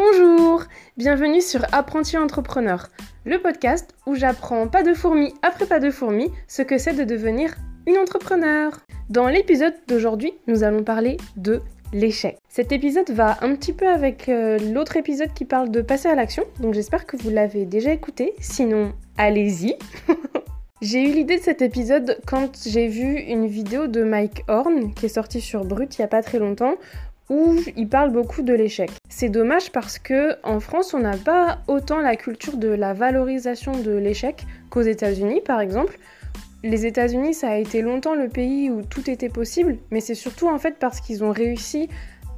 Bonjour, bienvenue sur Apprenti Entrepreneur, le podcast où j'apprends pas de fourmi après pas de fourmi ce que c'est de devenir une entrepreneur. Dans l'épisode d'aujourd'hui, nous allons parler de l'échec. Cet épisode va un petit peu avec euh, l'autre épisode qui parle de passer à l'action, donc j'espère que vous l'avez déjà écouté, sinon allez-y. J'ai eu l'idée de cet épisode quand j'ai vu une vidéo de Mike Horn qui est sortie sur Brut il y a pas très longtemps où il parle beaucoup de l'échec. C'est dommage parce que en France, on n'a pas autant la culture de la valorisation de l'échec qu'aux États-Unis par exemple. Les États-Unis, ça a été longtemps le pays où tout était possible, mais c'est surtout en fait parce qu'ils ont réussi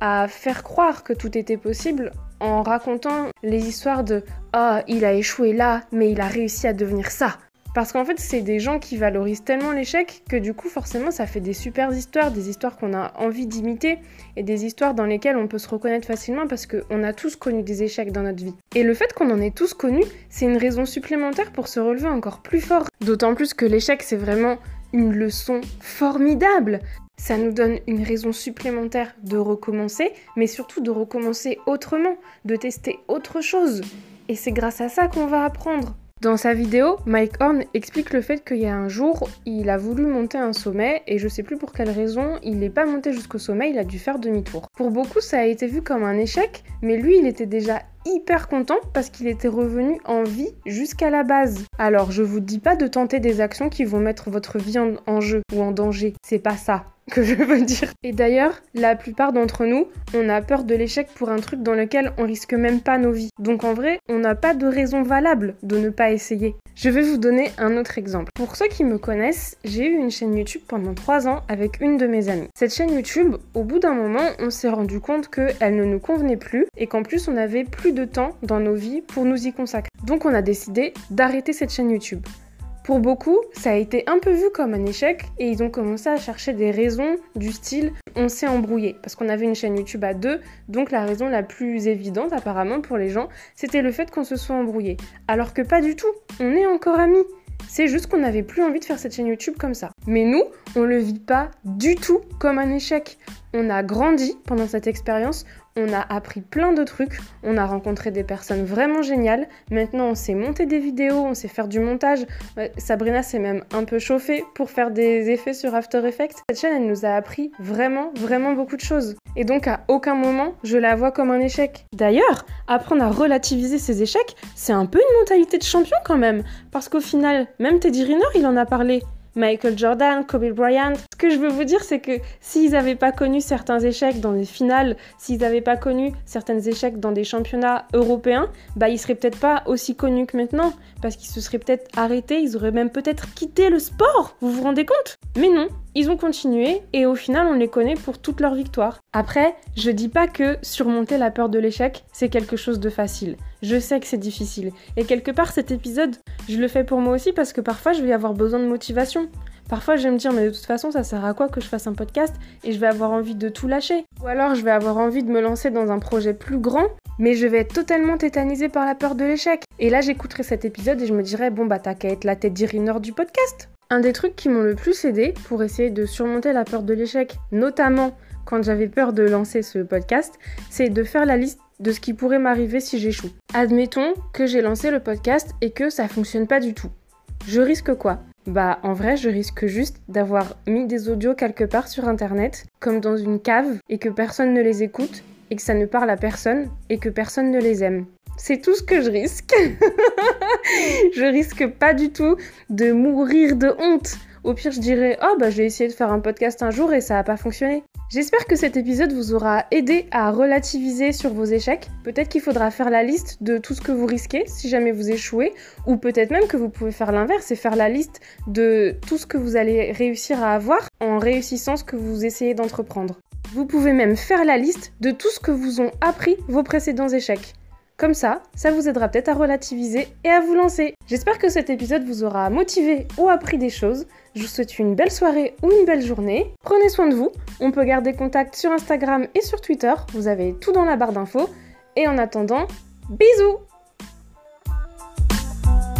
à faire croire que tout était possible en racontant les histoires de ah, il a échoué là, mais il a réussi à devenir ça. Parce qu'en fait, c'est des gens qui valorisent tellement l'échec que du coup, forcément, ça fait des super histoires, des histoires qu'on a envie d'imiter et des histoires dans lesquelles on peut se reconnaître facilement parce qu'on a tous connu des échecs dans notre vie. Et le fait qu'on en ait tous connu, c'est une raison supplémentaire pour se relever encore plus fort. D'autant plus que l'échec, c'est vraiment une leçon formidable. Ça nous donne une raison supplémentaire de recommencer, mais surtout de recommencer autrement, de tester autre chose. Et c'est grâce à ça qu'on va apprendre. Dans sa vidéo, Mike Horn explique le fait qu'il y a un jour, il a voulu monter un sommet et je sais plus pour quelle raison, il n'est pas monté jusqu'au sommet, il a dû faire demi-tour. Pour beaucoup, ça a été vu comme un échec, mais lui, il était déjà hyper content parce qu'il était revenu en vie jusqu'à la base. Alors, je vous dis pas de tenter des actions qui vont mettre votre vie en, jeu ou en danger, c'est pas ça que je veux dire. Et d'ailleurs, la plupart d'entre nous, on a peur de l'échec pour un truc dans lequel on risque même pas nos vies. Donc en vrai, on n'a pas de raison valable de ne pas essayer. Je vais vous donner un autre exemple. Pour ceux qui me connaissent, j'ai eu une chaîne YouTube pendant 3 ans avec une de mes amies. Cette chaîne YouTube, au bout d'un moment, on s'est rendu compte qu'elle ne nous convenait plus et qu'en plus on avait plus de temps dans nos vies pour nous y consacrer. Donc on a décidé d'arrêter cette chaîne YouTube. Pour beaucoup, ça a été un peu vu comme un échec et ils ont commencé à chercher des raisons du style on s'est embrouillé parce qu'on avait une chaîne YouTube à deux, donc la raison la plus évidente apparemment pour les gens, c'était le fait qu'on se soit embrouillé. Alors que pas du tout, on est encore amis. C'est juste qu'on n'avait plus envie de faire cette chaîne YouTube comme ça. Mais nous, on le vit pas du tout comme un échec. On a grandi pendant cette expérience, on a appris plein de trucs, on a rencontré des personnes vraiment géniales. Maintenant, on sait monter des vidéos, on sait faire du montage. Sabrina s'est même un peu chauffée pour faire des effets sur After Effects. Cette chaîne, elle nous a appris vraiment, vraiment beaucoup de choses. Et donc, à aucun moment, je la vois comme un échec. D'ailleurs, apprendre à relativiser ses échecs, c'est un peu une mentalité de champion quand même. Parce qu'au final, même Teddy Riner, il en a parlé. Michael Jordan, Kobe Bryant. Ce que je veux vous dire, c'est que s'ils n'avaient pas connu certains échecs dans les finales, s'ils n'avaient pas connu certains échecs dans des championnats européens, bah ils seraient peut-être pas aussi connus que maintenant, parce qu'ils se seraient peut-être arrêtés, ils auraient même peut-être quitté le sport. Vous vous rendez compte? Mais non, ils ont continué et au final on les connaît pour toutes leurs victoires. Après, je dis pas que surmonter la peur de l'échec, c'est quelque chose de facile. Je sais que c'est difficile. Et quelque part cet épisode, je le fais pour moi aussi parce que parfois je vais avoir besoin de motivation. Parfois, je vais me dire, mais de toute façon, ça sert à quoi que je fasse un podcast et je vais avoir envie de tout lâcher? Ou alors, je vais avoir envie de me lancer dans un projet plus grand, mais je vais être totalement tétanisée par la peur de l'échec. Et là, j'écouterai cet épisode et je me dirais, bon, bah, t'as qu'à être la tête d'Iriner du podcast. Un des trucs qui m'ont le plus aidé pour essayer de surmonter la peur de l'échec, notamment quand j'avais peur de lancer ce podcast, c'est de faire la liste de ce qui pourrait m'arriver si j'échoue. Admettons que j'ai lancé le podcast et que ça fonctionne pas du tout. Je risque quoi? Bah en vrai je risque juste d'avoir mis des audios quelque part sur internet, comme dans une cave, et que personne ne les écoute, et que ça ne parle à personne, et que personne ne les aime. C'est tout ce que je risque. je risque pas du tout de mourir de honte. Au pire, je dirais Oh, bah, j'ai essayé de faire un podcast un jour et ça n'a pas fonctionné. J'espère que cet épisode vous aura aidé à relativiser sur vos échecs. Peut-être qu'il faudra faire la liste de tout ce que vous risquez si jamais vous échouez, ou peut-être même que vous pouvez faire l'inverse et faire la liste de tout ce que vous allez réussir à avoir en réussissant ce que vous essayez d'entreprendre. Vous pouvez même faire la liste de tout ce que vous ont appris vos précédents échecs. Comme ça, ça vous aidera peut-être à relativiser et à vous lancer. J'espère que cet épisode vous aura motivé ou appris des choses. Je vous souhaite une belle soirée ou une belle journée. Prenez soin de vous. On peut garder contact sur Instagram et sur Twitter. Vous avez tout dans la barre d'infos. Et en attendant, bisous